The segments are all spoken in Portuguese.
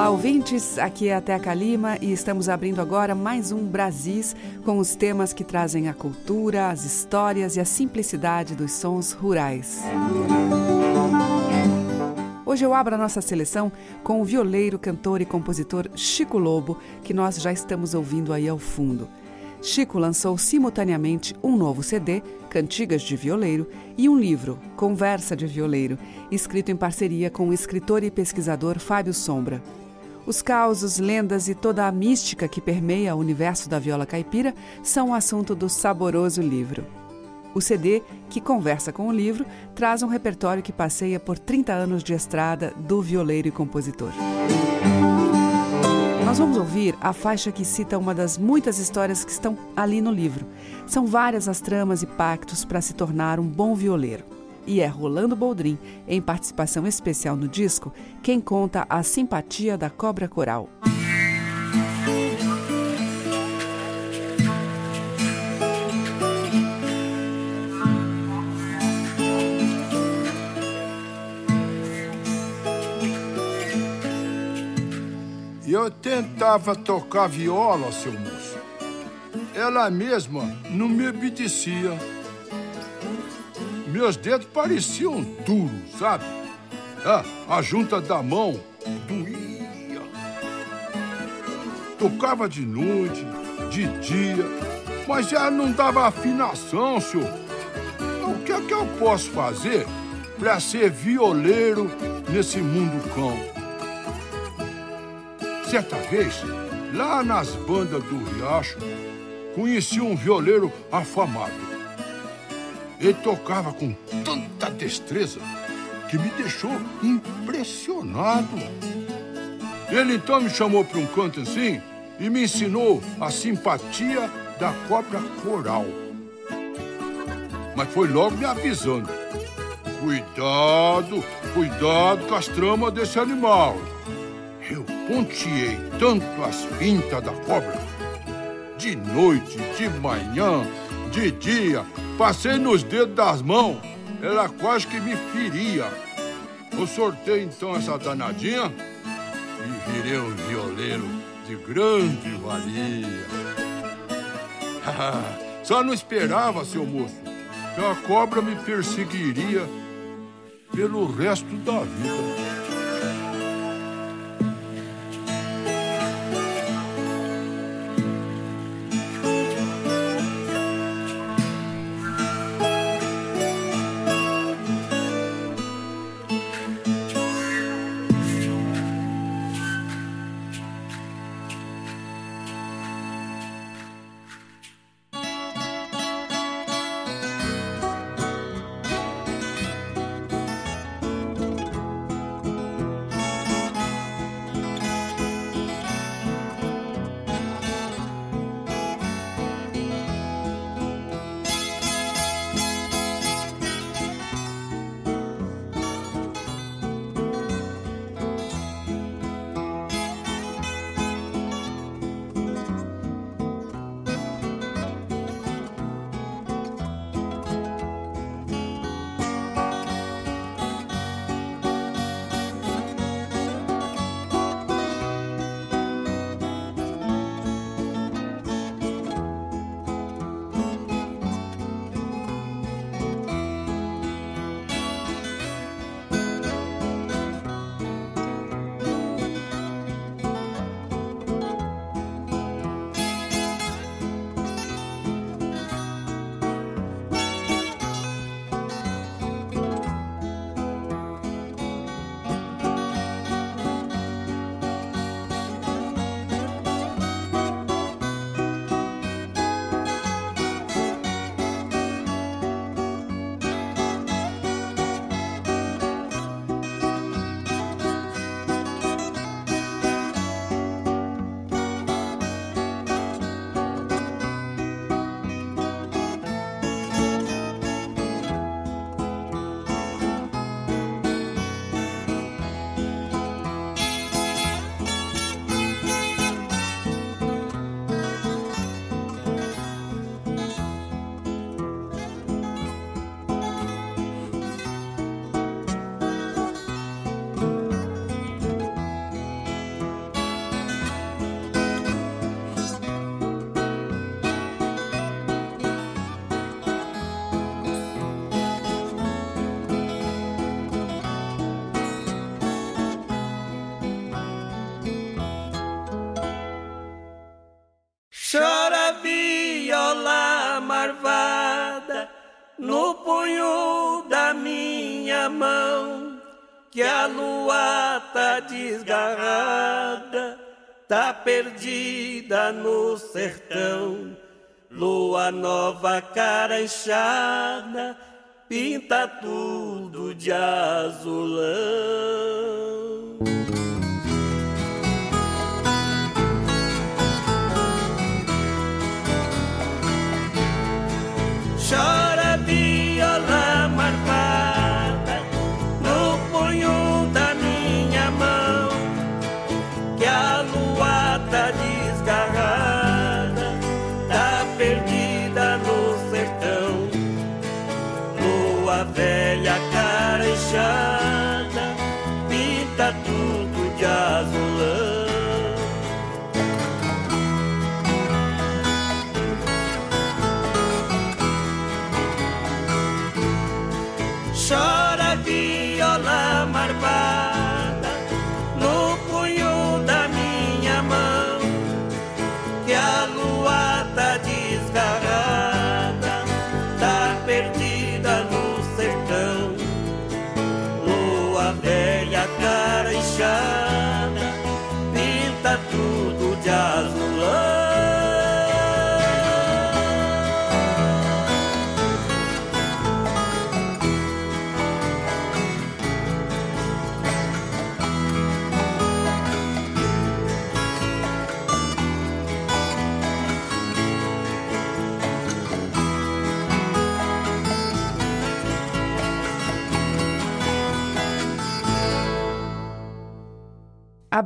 Olá, ouvintes. Aqui é a Teca Lima e estamos abrindo agora mais um Brasis com os temas que trazem a cultura, as histórias e a simplicidade dos sons rurais. Hoje eu abro a nossa seleção com o violeiro, cantor e compositor Chico Lobo, que nós já estamos ouvindo aí ao fundo. Chico lançou simultaneamente um novo CD, Cantigas de Violeiro, e um livro, Conversa de Violeiro, escrito em parceria com o escritor e pesquisador Fábio Sombra. Os causos, lendas e toda a mística que permeia o universo da viola caipira são o assunto do saboroso livro. O CD, que conversa com o livro, traz um repertório que passeia por 30 anos de estrada do violeiro e compositor. Nós vamos ouvir a faixa que cita uma das muitas histórias que estão ali no livro. São várias as tramas e pactos para se tornar um bom violeiro. E é Rolando Boldrin, em participação especial no disco, quem conta a simpatia da cobra coral. Eu tentava tocar viola, seu moço. Ela mesma não me obedecia. Meus dedos pareciam duros, sabe? Ah, a junta da mão doía. Tocava de noite, de dia, mas já não dava afinação, senhor. O que é que eu posso fazer para ser violeiro nesse mundo cão? Certa vez, lá nas bandas do Riacho, conheci um violeiro afamado. Ele tocava com tanta destreza que me deixou impressionado. Ele então me chamou para um canto assim e me ensinou a simpatia da cobra coral. Mas foi logo me avisando: cuidado, cuidado com as tramas desse animal. Eu ponteei tanto as pintas da cobra. De noite, de manhã, de dia, passei nos dedos das mãos. Ela quase que me feria. Eu sortei então essa danadinha e virei um violeiro de grande valia. Só não esperava, seu moço, que a cobra me perseguiria pelo resto da vida. minha mão, que a lua tá desgarrada, tá perdida no sertão. Lua nova, cara inchada, pinta tudo de azulão.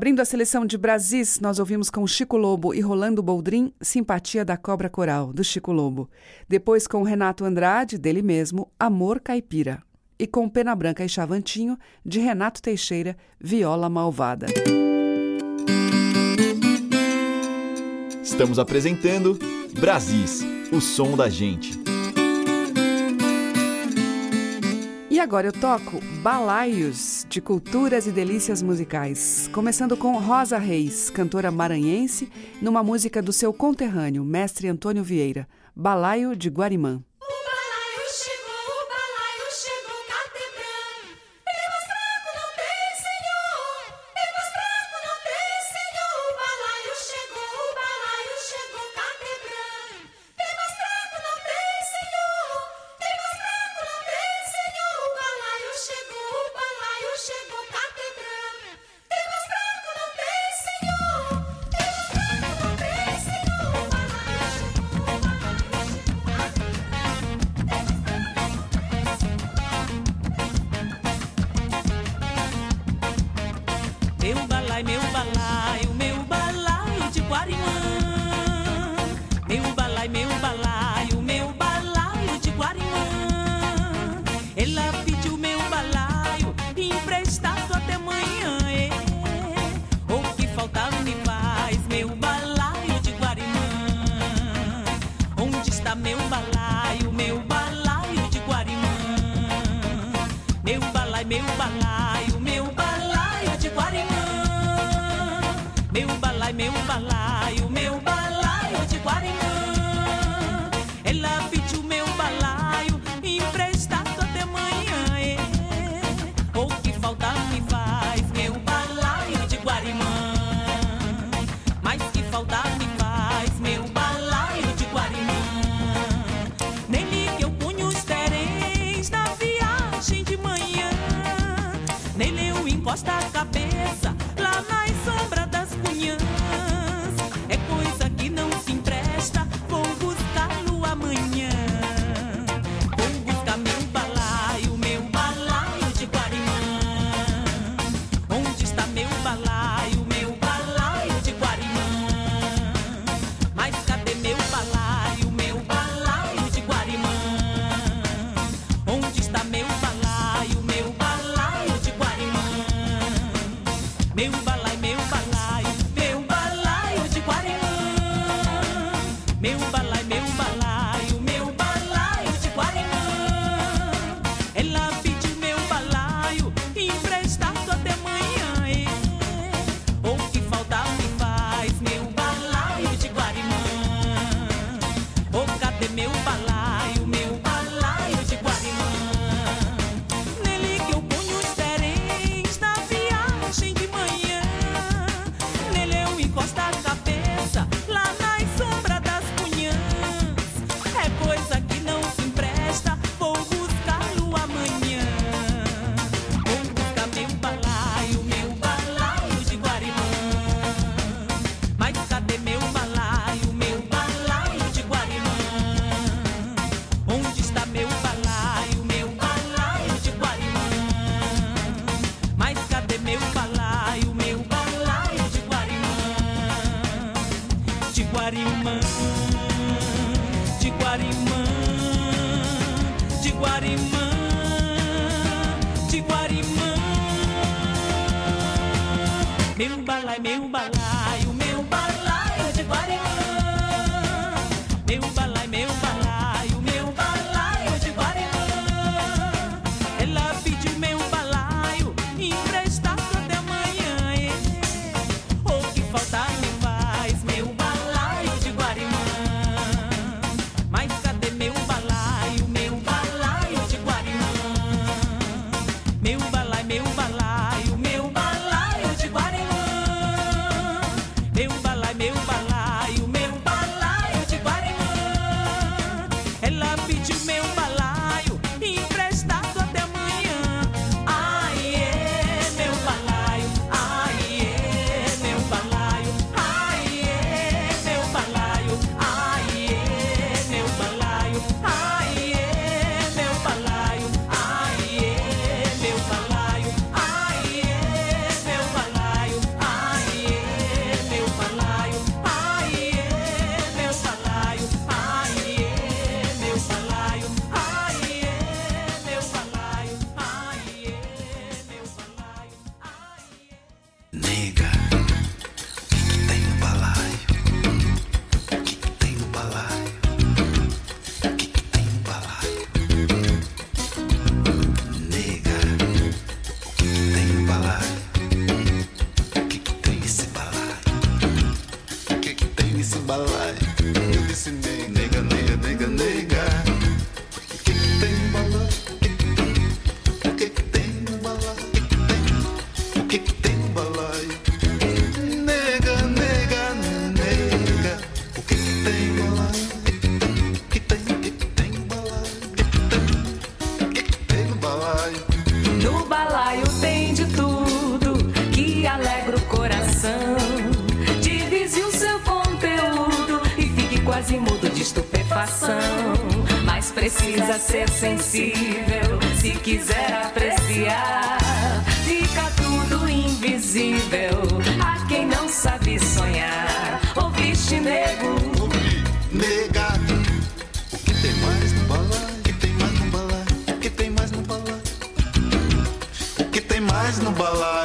Abrindo a seleção de Brasis, nós ouvimos com Chico Lobo e Rolando Boldrin Simpatia da Cobra Coral, do Chico Lobo. Depois com Renato Andrade, dele mesmo, Amor Caipira. E com Pena Branca e Chavantinho, de Renato Teixeira, Viola Malvada. Estamos apresentando Brasis, o som da gente. agora eu toco balaios de culturas e delícias musicais, começando com Rosa Reis, cantora maranhense, numa música do seu conterrâneo, mestre Antônio Vieira, Balaio de Guarimã. 明白来明白 Mas precisa ser sensível se quiser apreciar. Fica tudo invisível a quem não sabe sonhar. Ouviste, nego? O que tem mais no balão? O que tem mais no balão? O que tem mais no balão? O que tem mais no balão?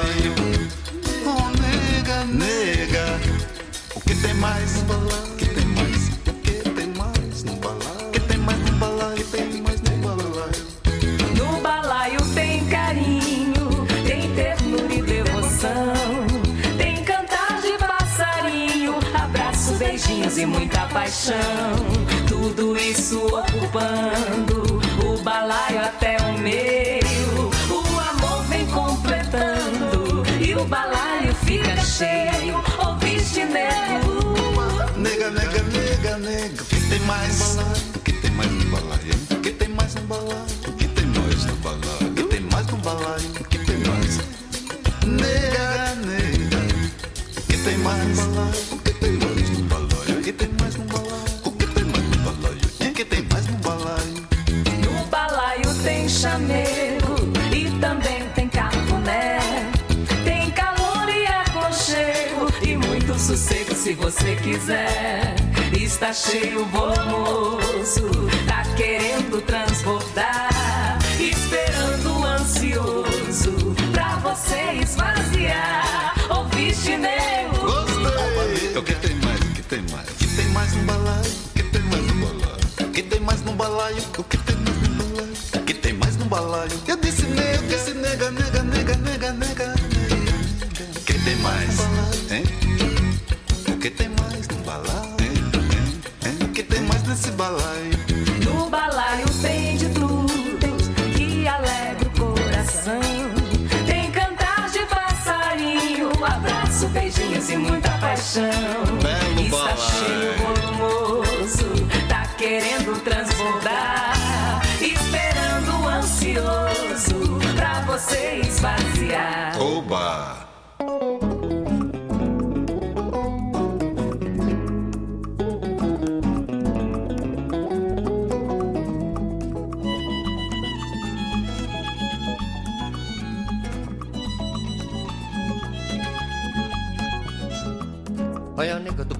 você quiser. Está cheio, bom tá querendo transbordar. Esperando ansioso pra você esvaziar. Ouviste meu? Gostei! É o que tem mais? O que tem mais? O que tem mais no balaio? O que tem mais no balaio? O que tem mais no balaio? O que tem mais no balaio? O que tem mais no balaio? Eu disse nega, disse nega, nega, nega, nega, nega. O que tem mais? Hein?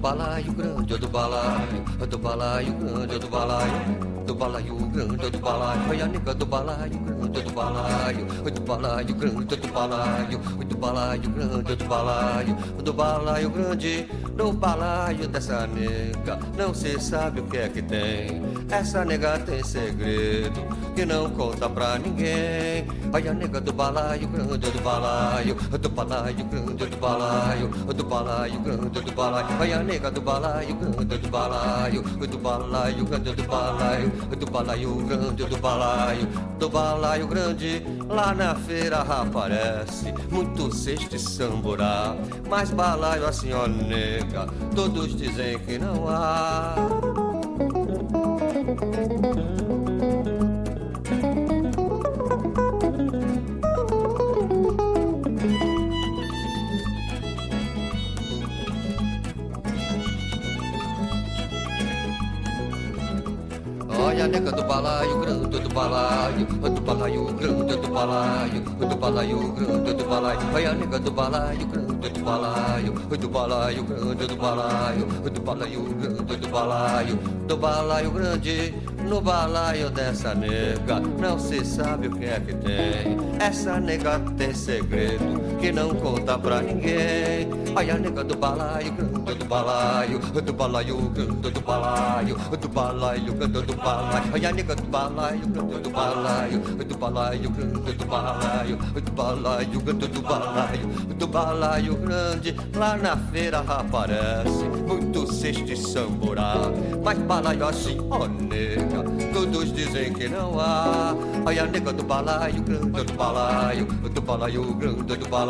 balaio grande, do balaio, do balaio grande, do balaio, do balaio grande, do balaio, foi a nega do balaio grande, do balaio, do balaio grande, do balaio, do balaio grande, do balaio, do balaio grande, no balaio dessa nega, não se sabe o que é que tem, essa nega tem segredo que não conta pra ninguém. Olha a nega do balaio grande do balaio, do balaio grande do balaio, do balaio grande do balaio. Olha a nega do balaio grande do balaio, do balaio grande do balaio, do balaio grande do balaio, do balaio grande. Lá na feira aparece muito cesto e samburá, mas balaio assim ó nega, todos dizem que não há. Olha a nega do balaio, grande do balaio, do balaio, grande do balaio, do balaio, grande do balaio. Olha a nega do balaio, grande do balaio, do balaio, grande do balaio, do balaio, grande do balaio, do balaio grande. No balaio dessa nega não se sabe o que é que tem. Essa nega tem segredo que não conta pra ninguém. Olha a nega do balaio, grande do balaio, do balaio, grande do balaio, do balaio, grande do balaio. Olha a nega do balaio, grande do balaio, do balaio, grande do balaio, do balaio, grande do balaio, do balaio grande. Lá na feira aparece muito cesto e samburá. Mas balaio assim, ó nega, todos dizem que não há. Olha a nega do balaio, grande do balaio, do balaio, grande do balaio,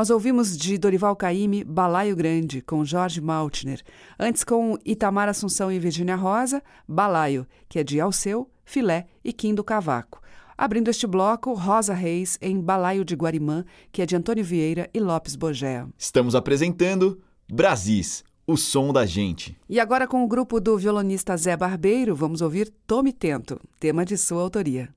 Nós ouvimos de Dorival Caymmi Balaio Grande, com Jorge Maltner. Antes, com Itamar Assunção e Virgínia Rosa, Balaio, que é de Alceu, Filé e Kim do Cavaco. Abrindo este bloco, Rosa Reis em Balaio de Guarimã, que é de Antônio Vieira e Lopes Bogea. Estamos apresentando Brasis, o som da gente. E agora, com o grupo do violonista Zé Barbeiro, vamos ouvir Tome Tento, tema de sua autoria.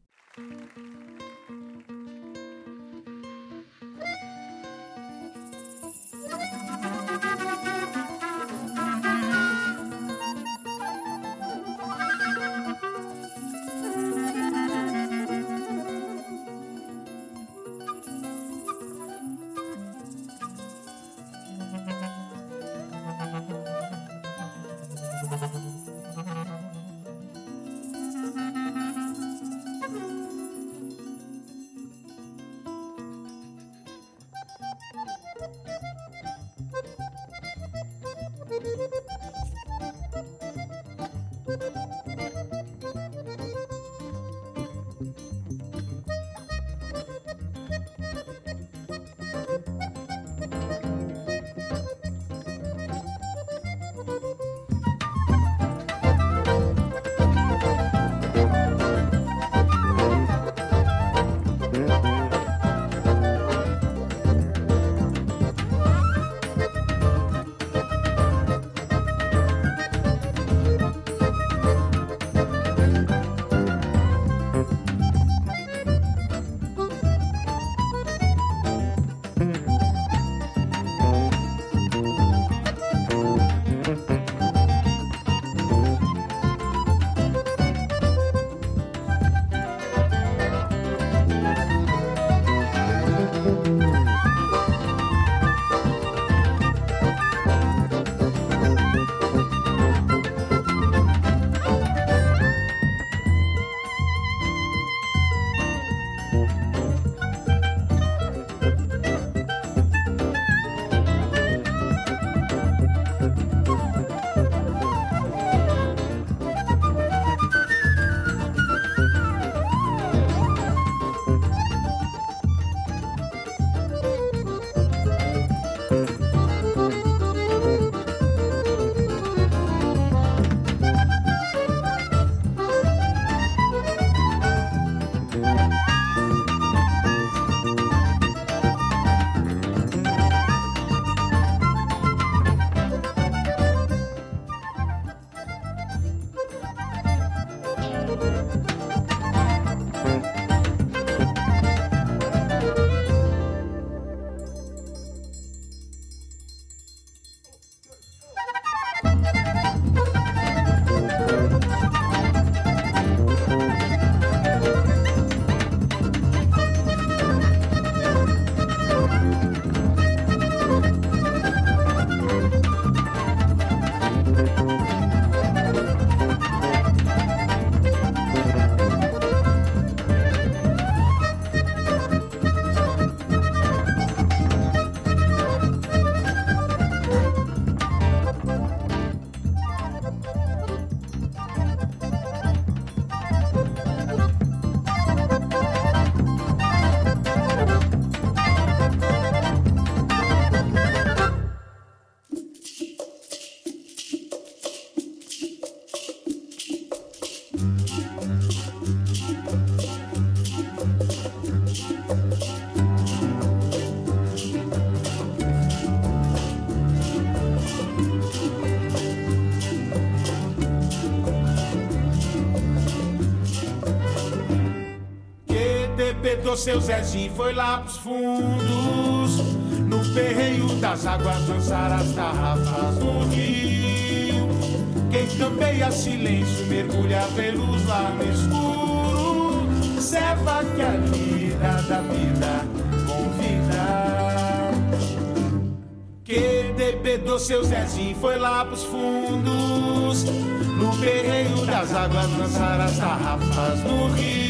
Debedou seu Zezinho foi lá pros fundos No perreio das águas dançar as tarrafas no rio. Quem campeia silêncio mergulha velos lá no escuro Serva que a lida da vida convida. Que debedou seu Zezinho foi lá pros fundos No perreio das águas dançar as tarrafas no rio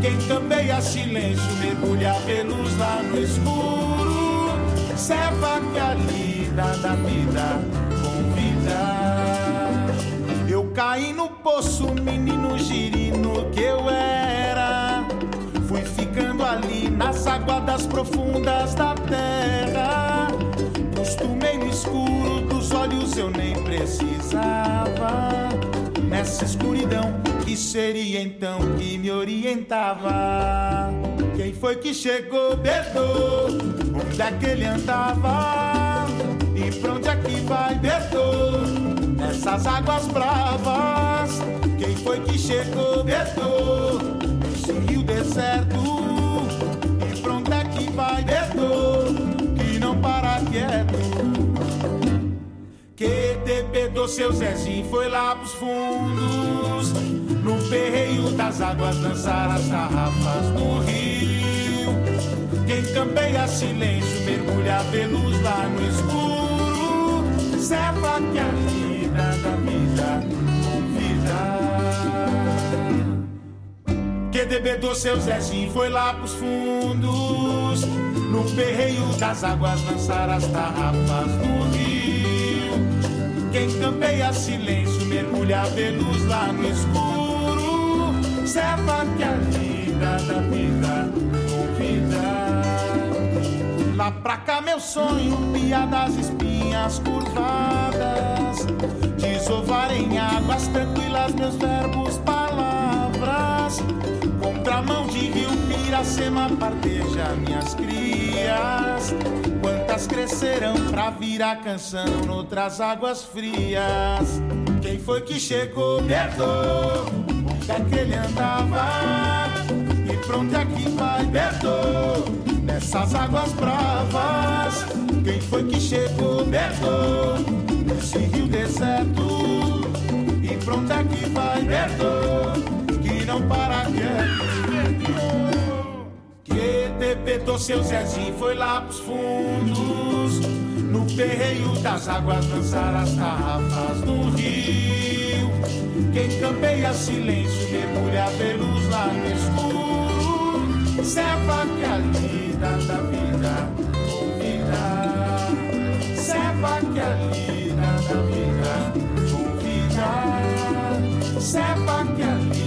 Quem campeia silêncio mergulha velos lá no escuro Serva que a lida da vida convida Eu caí no poço, menino girino que eu era Fui ficando ali nas aguadas profundas da terra. Costumei no escuro dos olhos, eu nem precisava. Nessa escuridão, que seria então que me orientava? Quem foi que chegou, Bedô? Onde é que ele andava? E pra onde é que vai, Bedô? Nessas águas bravas. Quem foi que chegou, Bedô? Esse rio deserto E pra onde é que vai Bedô Que não para quieto Que debedou seu Zezinho Foi lá pros fundos. No perreio das águas Dançar as tarrafas no rio. Quem campeia silêncio Mergulha velos lá no escuro. Serva que a vida da vida convida que debedou seu Zezinho foi lá pros fundos. No perreio das águas dançar as tarrafas no rio Quem campeia silêncio mergulha velos lá no escuro. Serva que a lida da vida convida Lá pra cá meu sonho, piadas espinhas curvadas. Desovar em águas tranquilas meus verbos, palavras. Contramão de rio Piracema parteja minhas crias Crescerão pra virar canção noutras águas frias Quem foi que chegou, Bertô? Onde é que ele andava? E pra onde é que vai, Bertô? Nessas águas bravas Quem foi que chegou, Bertô? Nesse rio deserto E pra onde é que vai, Bertô? que não para quieto. Depetou seu Zezinho foi lá pros fundos. No perreio das águas dançar as tarrafas no rio. Quem campeia silêncio mergulha velos lá no escuro. Serva que a lida da vida convida. Serva que a lida da vida convida. Serva que a lida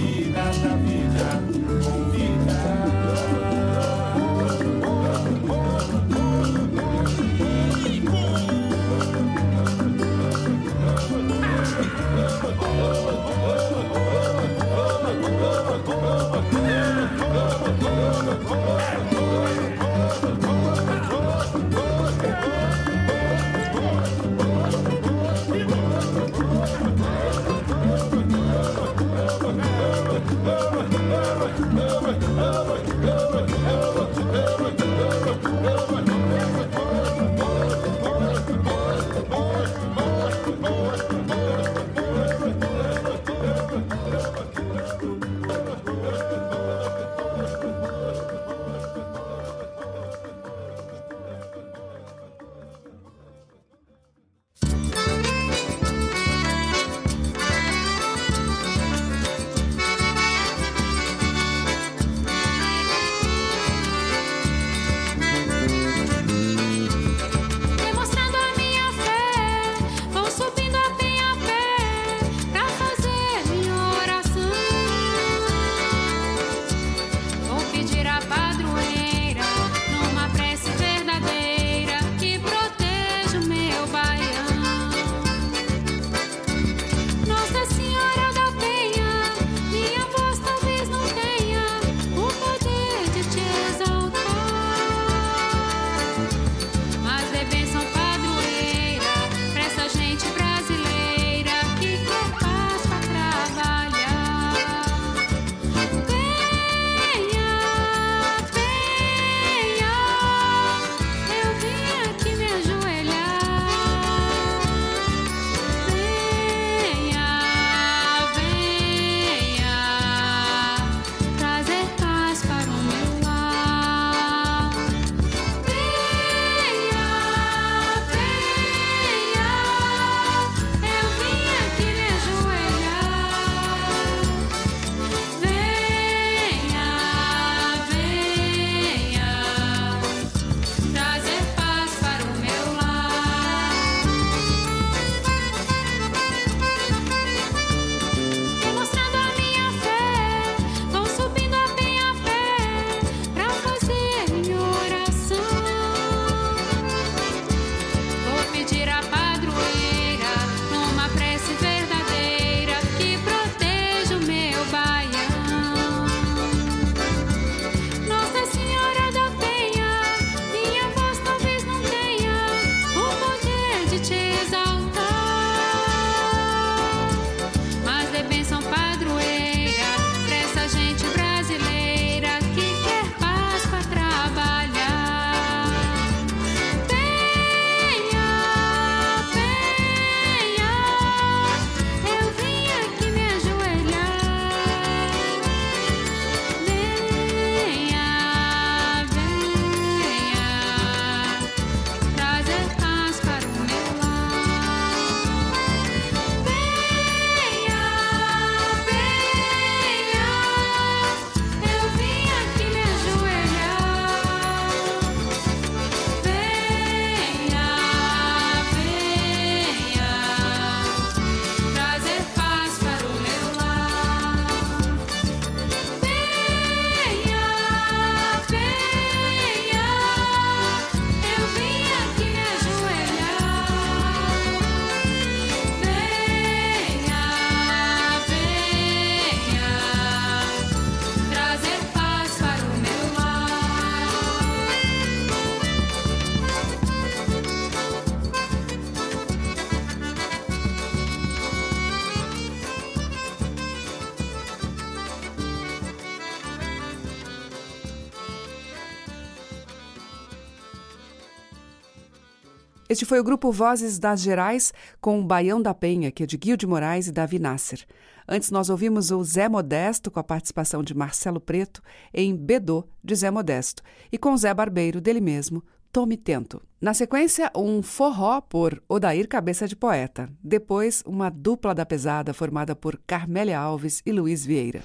Este foi o grupo Vozes das Gerais com o Baião da Penha, que é de Guil de Moraes e Davi Nasser. Antes nós ouvimos o Zé Modesto com a participação de Marcelo Preto em Bedô de Zé Modesto e com Zé Barbeiro dele mesmo, Tome Tento. Na sequência, um forró por Odair Cabeça de Poeta. Depois, uma dupla da pesada formada por Carmélia Alves e Luiz Vieira.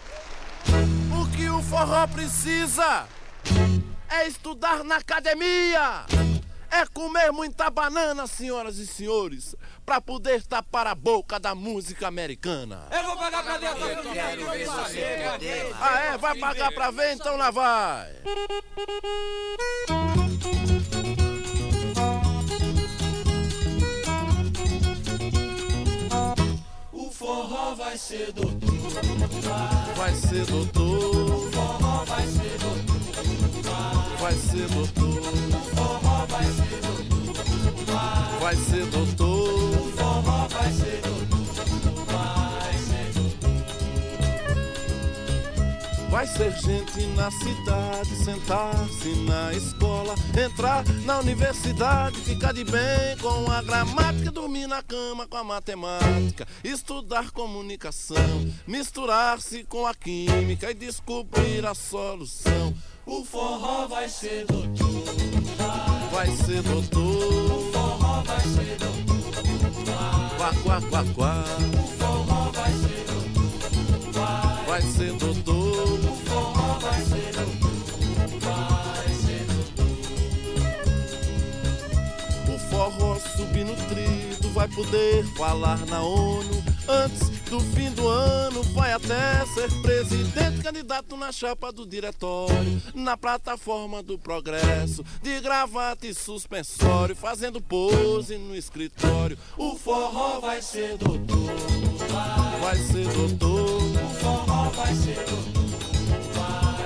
O que o forró precisa é estudar na academia. É comer muita banana, senhoras e senhores, pra poder tapar a boca da música americana. Eu vou pagar pra ver a Eu quero ver você Ah, é? Vai pagar pra ver? Então lá vai. O forró vai ser doutor. Vai ser doutor. O forró vai ser doutor. Vai ser doutor. O forró vai ser doutor. Vai ser doutor. O forró vai ser doutor. Vai ser gente na cidade, sentar-se na escola, entrar na universidade, ficar de bem com a gramática, dormir na cama com a matemática, estudar comunicação, misturar-se com a química e descobrir a solução. O forró vai ser doutor. Vai ser doutor. O forró vai ser doutor. Quá, quá, quá, quá. O forró vai ser doutor. Vai ser doutor. O forró vai. Vai subnutrido vai poder falar na ONU. Antes do fim do ano, vai até ser presidente, candidato na chapa do diretório, na plataforma do progresso, de gravata e suspensório, fazendo pose no escritório. O forró vai ser doutor. Vai ser doutor. O forró vai ser doutor.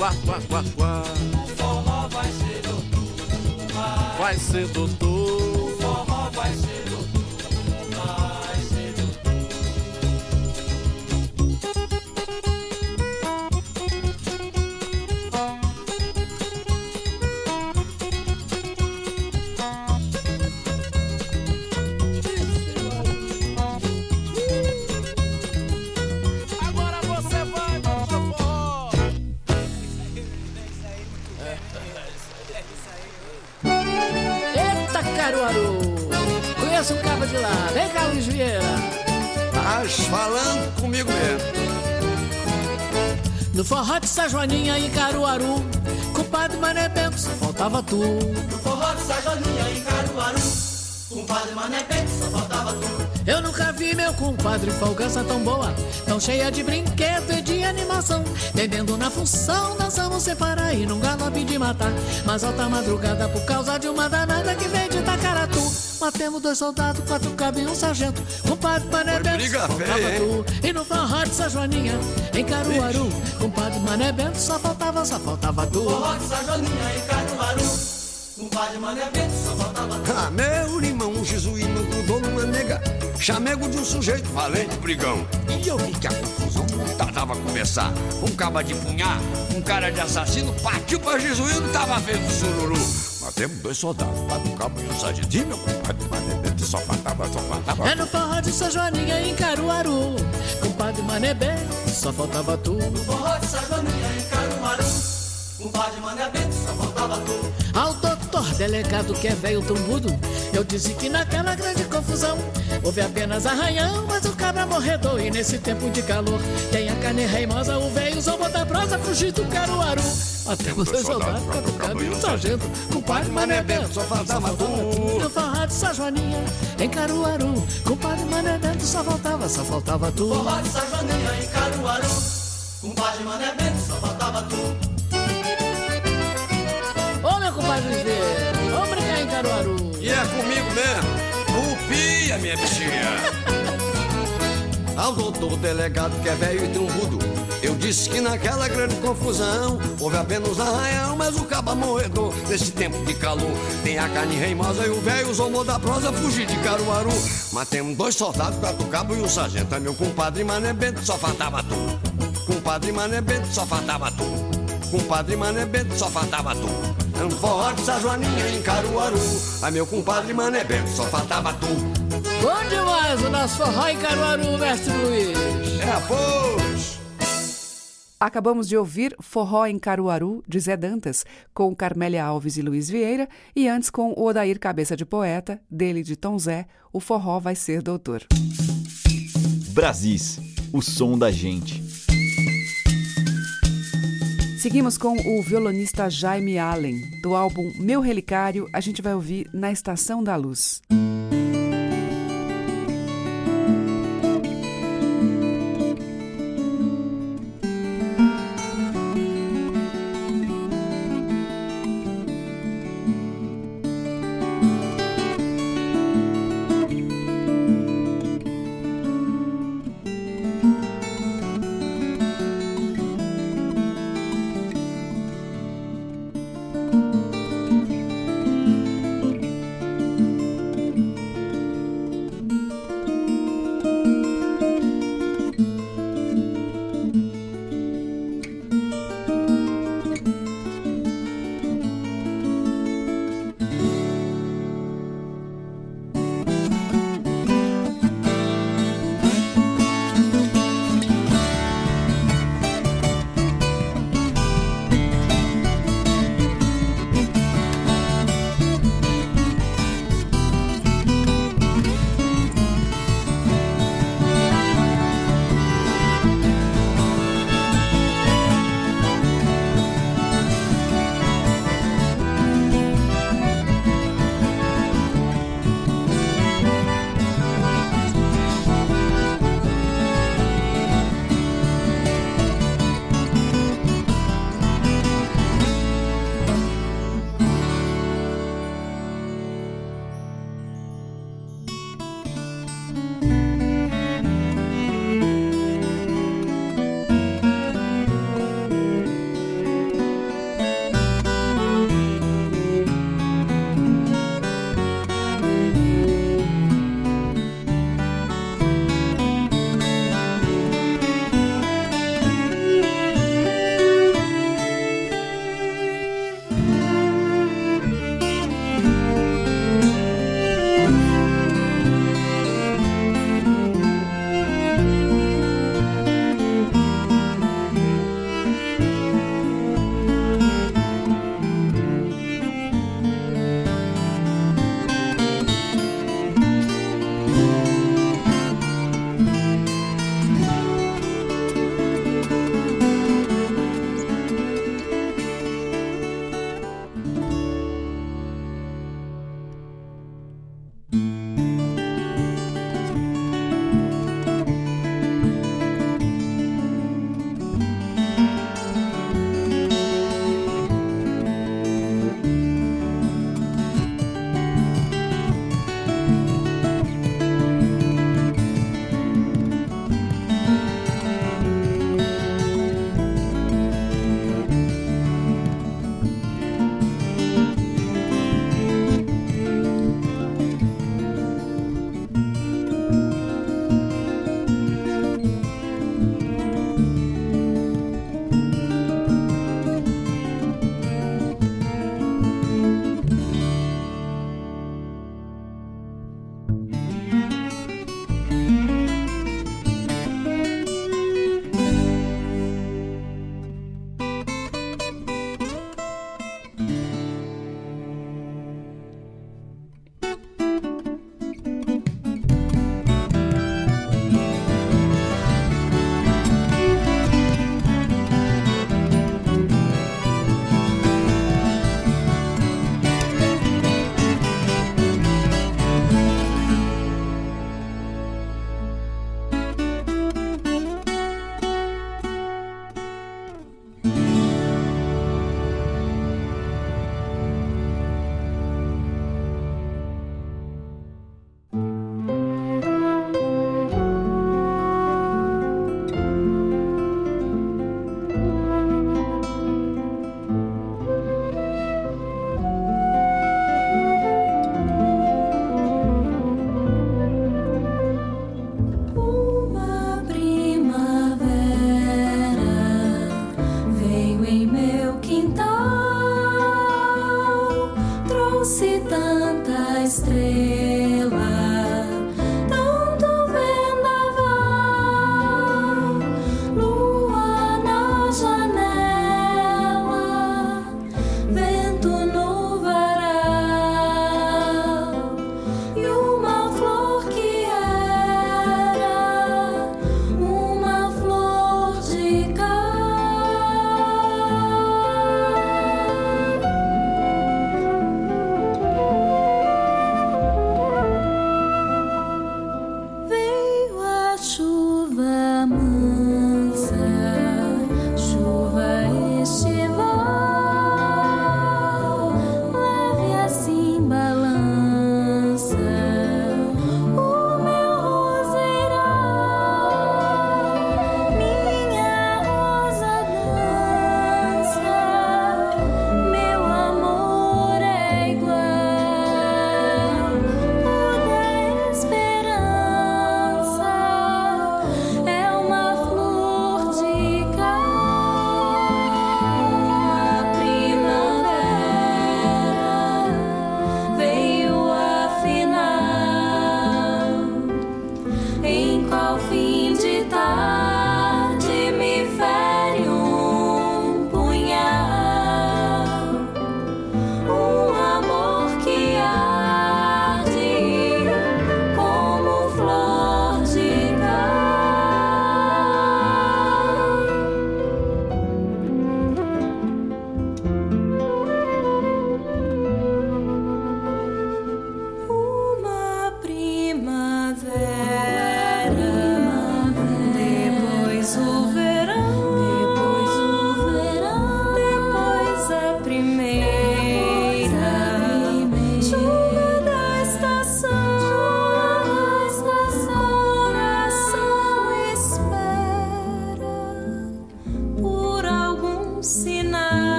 Quá, quá, quá, quá. O forró vai ser doutor. Vai ser doutor. O forró vai ser doutor. Conheço um cabo de lá. Vem cá, Luiz Vieira. Estás falando comigo mesmo. No forró de São Joaninha em Caruaru, compadre Mané Bento, só faltava tu. No forró de Sajoninha em Caruaru. Compadre Mané Bento, só faltava tu. Eu nunca vi meu compadre folgança tão boa, tão cheia de brinquedo e de animação. Bebendo na função, dançamos sem parar e num galope de matar. Mas alta madrugada por causa de uma danada que veio de Itacaratu. Matemos dois soldados, quatro cabos e um sargento. Compadre Mané Bento, briga só faltava feia, tu. E no forró de São Joaninha, em Caruaru, compadre Mané Bento, só faltava, só faltava tu. Forró de Sajoninha em Caruaru. Compadre Mané Bento, só faltava tu. Ah, meu irmão, um jesuíno grudou numa nega. Chamego de um sujeito valente brigão. E eu vi que a confusão não tava a começar. Um caba de punhar, um cara de assassino, partiu pra jesuíno, tava vendo sururu. Matemos dois soldados, quatro cabos e um sargento. E meu compadre Mané Bento só faltava, só faltava. É no forró de São Joaninha em Caruaru, compadre Mané Bento, só faltava tu. Forró de Sajoninha em Caruaru. Compadre Mané Bento, só faltava tu. Ao doutor delegado que é velho tumbudo, eu disse que naquela grande confusão houve apenas arranhão, mas o cabra morredor. E nesse tempo de calor tem a carne reimosa, o velho zombo da prosa fugir do Caruaru. Até você soldados, quatro cabos e um sargento, compadre Mané Bento, só faltava tu. No forró de São Joaninha, em Caruaru, compadre Mané Bento, só faltava, só faltava tu. Forró de Sajoninha em Caruaru. Compadre Mané Bento, só faltava tu. Compadre Vieira, vamos brincar em Caruaru. E é comigo mesmo. Rupia, minha bichinha. Ao doutor delegado que é velho e trombudo, eu disse que naquela grande confusão houve apenas um arranhão, mas o caba morredor. Nesse tempo de calor, tem a carne reimosa e o velho zombou da prosa fugir de Caruaru. Matemos dois soldados, quatro cabos e um sargento. É meu compadre Mané Bento, só faltava tu. Compadre Mané Bento, só faltava tu. Compadre Mané Bento, só faltava tu. Um forró de São Joaninha em Caruaru. Ai, meu compadre Mané Bento, só faltava tu. Bom demais o nosso forró em Caruaru, mestre Luiz. É, pois. Acabamos de ouvir Forró em Caruaru, de Zé Dantas, com Carmélia Alves e Luiz Vieira, e antes com o Odair Cabeça de Poeta, dele de Tom Zé, o forró vai ser doutor. Brasis, o som da gente. Seguimos com o violonista Jaime Allen. Do álbum Meu Relicário, a gente vai ouvir Na Estação da Luz.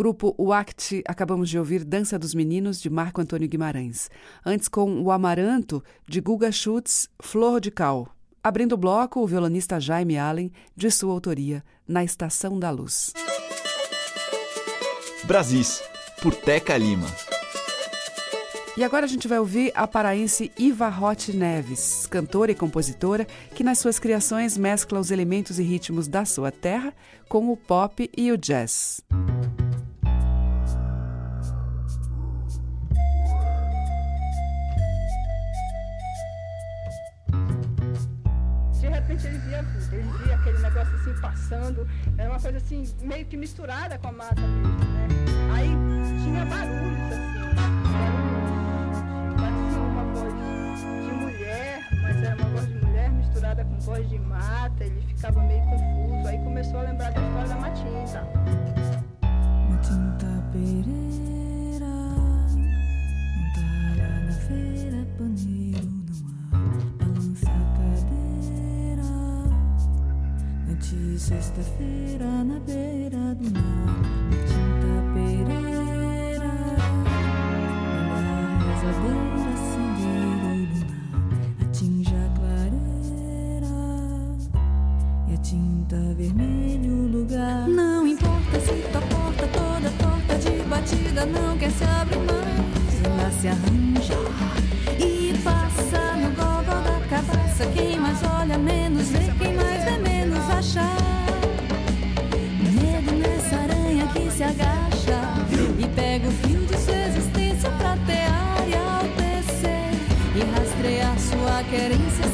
Grupo Wact, acabamos de ouvir Dança dos Meninos, de Marco Antônio Guimarães. Antes, com o Amaranto, de Guga Schutz, Flor de Cal. Abrindo o bloco, o violonista Jaime Allen, de sua autoria, Na Estação da Luz. Brasis, por Teca Lima. E agora a gente vai ouvir a paraense Iva Roth Neves, cantora e compositora que nas suas criações mescla os elementos e ritmos da sua terra com o pop e o jazz. Era uma coisa assim, meio que misturada com a mata mesmo, né? Aí tinha barulhos assim, parecia uma voz de mulher, mas era uma voz de mulher misturada com voz de mata, ele ficava meio confuso, aí começou a lembrar da história da Matinta. Matinta Pereira, não tá lá na feira, paneiro Noite sexta-feira na beira do mar, Matinta Pereira, na rezadeira, acendeiro lunar, atinge a clareira e a tinta vermelha o lugar. Não importa se tua porta toda torta de batida não quer se abrir mais, ela se arranja e passa no gogó da cabeça. Quem mais olha menos vê, quem mais sua querência,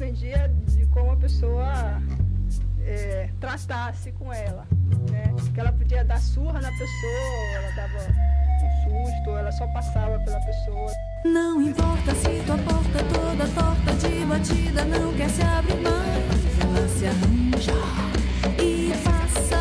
Dependia de como a pessoa é, tratasse com ela, né? Que ela podia dar surra na pessoa, ela dava um susto, ela só passava pela pessoa. Não importa se tua porta toda torta de batida não quer se abrir mais, ela se arranja e passa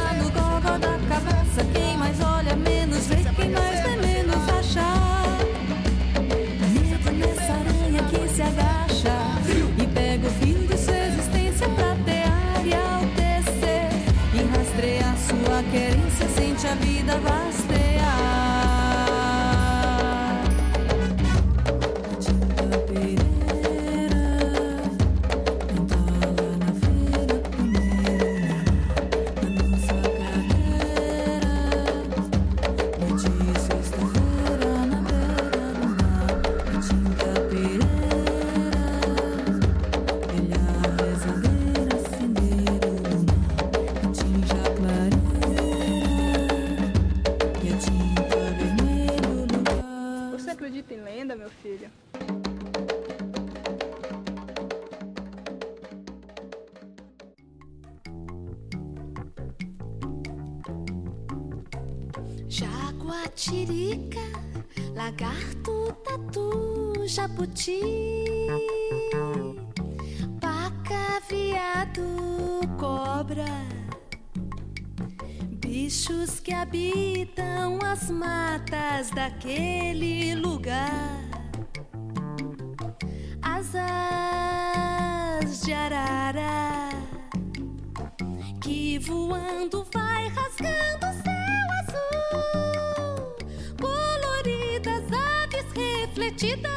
que voando vai rasgando o céu azul, coloridas aves refletidas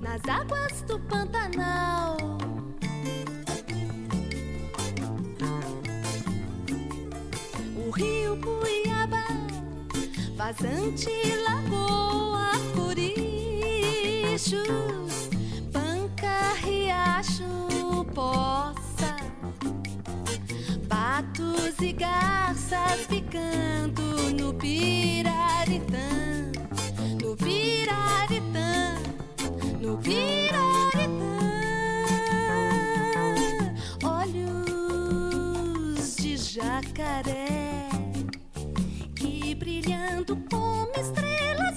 nas águas do Pantanal. O rio Puiaba, vazante lagoa, corichos, panca, riacho, poça, patos e garças picando no piraritã, no piraritã, no piraritã. Olhos de jacaré que brilhando como estrelas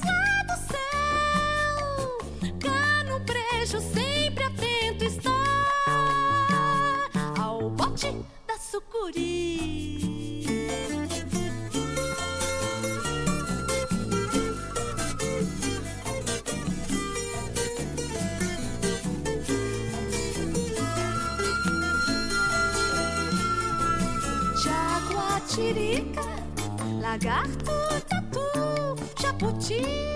sucuri. Jaguatirica, lagarto, tatu, jabuti,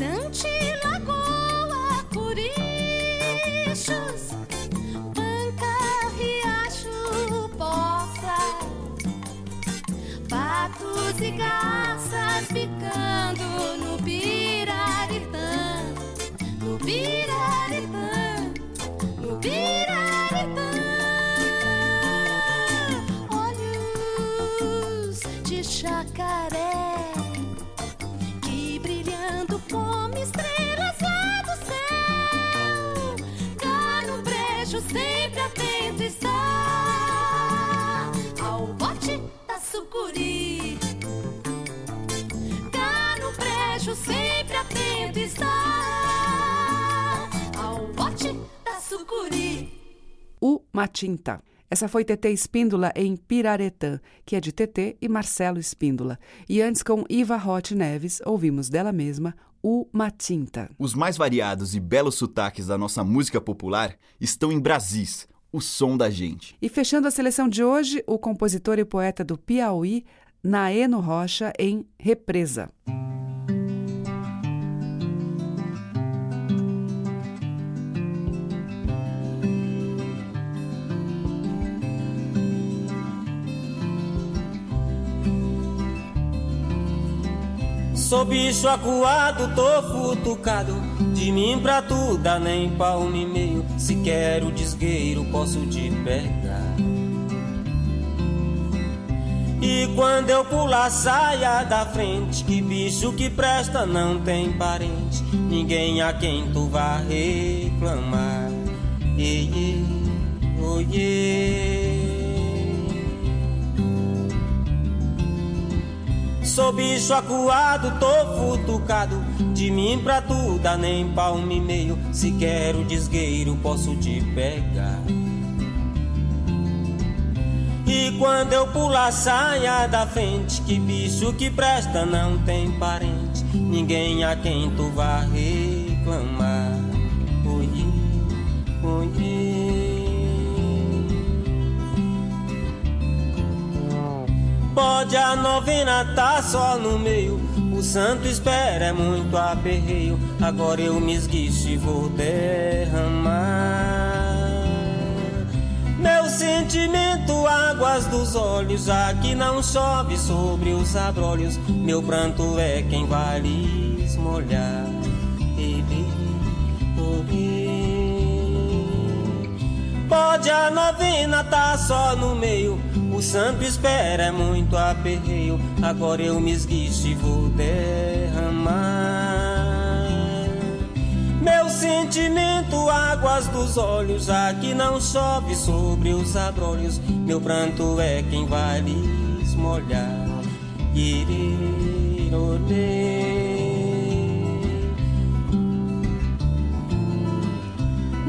vazante atento está ao bote da sucuri. Cá no brejo sempre atento está ao bote da sucuri. O Matinta. Essa foi TT Espíndola em Piraretã, que é de TT e Marcelo Espíndola. E antes, com Iva Roth Neves, ouvimos dela mesma O Matinta. Os mais variados e belos sotaques da nossa música popular estão em Brasis, o som da gente. E fechando a seleção de hoje, o compositor e poeta do Piauí, Naeno Rocha, em Represa. Sou bicho acuado, tô futucado. De mim pra tu dá nem palmo e meio. Se quero desgueiro, posso te pegar. E quando eu pular, saia da frente. Que bicho que presta não tem parente. Ninguém a quem tu vá reclamar. Ei, ei, oh, yeah. Sou bicho acuado, tô futucado. De mim pra tu dá nem palmo e meio. Se quero desgueiro, posso te pegar. E quando eu pular, saia da frente. Que bicho que presta não tem parente. Ninguém a quem tu vá reclamar. Pode a novena tá só no meio. O santo espera é muito aperreio. Agora eu me esguicho e vou derramar. Meu sentimento, águas dos olhos, já que não chove sobre os abrolhos. Meu pranto é quem vai lhes molhar. Ele, Pode a novena tá só no meio. O santo espera muito aperreio. Agora eu me esguicho e vou derramar. Meu sentimento, águas dos olhos, já que não chove sobre os abrolhos. Meu pranto é quem vai lhes molhar.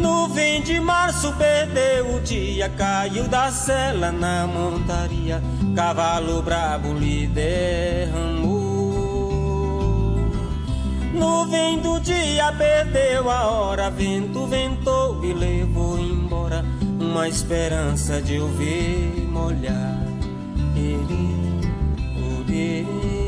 Nuvem de março perdeu o dia, caiu da cela na montaria, cavalo brabo lhe derramou. Nuvem do dia perdeu a hora, vento ventou e levou embora uma esperança de eu ver molhar. Ele, Nuvem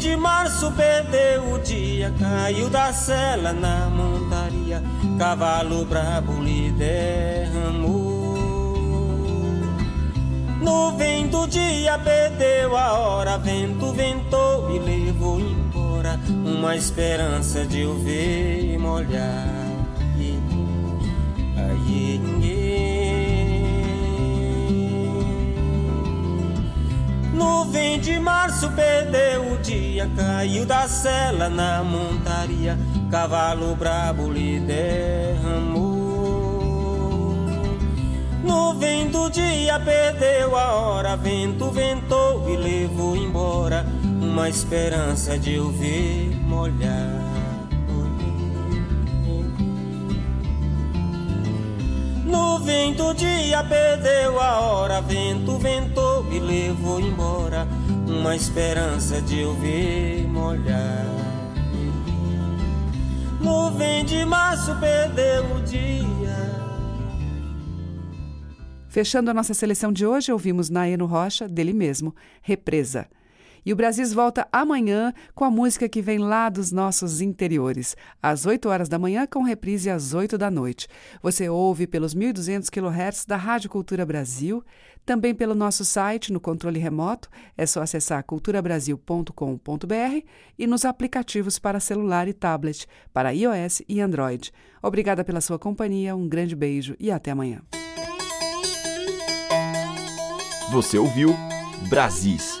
de março perdeu o dia, caiu da cela na montaria, cavalo brabo lhe derramou. Nuvem do dia perdeu a hora, vento ventou e levou embora uma esperança de eu ver molhar. Nuvem de março perdeu o dia, caiu da cela na montaria, cavalo brabo lhe derramou. Nuvem do dia perdeu a hora, vento ventou e levou embora uma esperança de eu ver molhar. Nuvem do dia perdeu a hora, vento ventou e levou embora uma esperança de eu ver molhar. Nuvem de março perdeu o dia. Fechando a nossa seleção de hoje, ouvimos Naeno Rocha, dele mesmo, Represa. E o Brasis volta amanhã com a música que vem lá dos nossos interiores, às 8 horas da manhã, com reprise às 8 da noite. Você ouve pelos 1.200 kHz da Rádio Cultura Brasil, também pelo nosso site no controle remoto, é só acessar culturabrasil.com.br e nos aplicativos para celular e tablet, para iOS e Android. Obrigada pela sua companhia, um grande beijo e até amanhã. Você ouviu Brasis,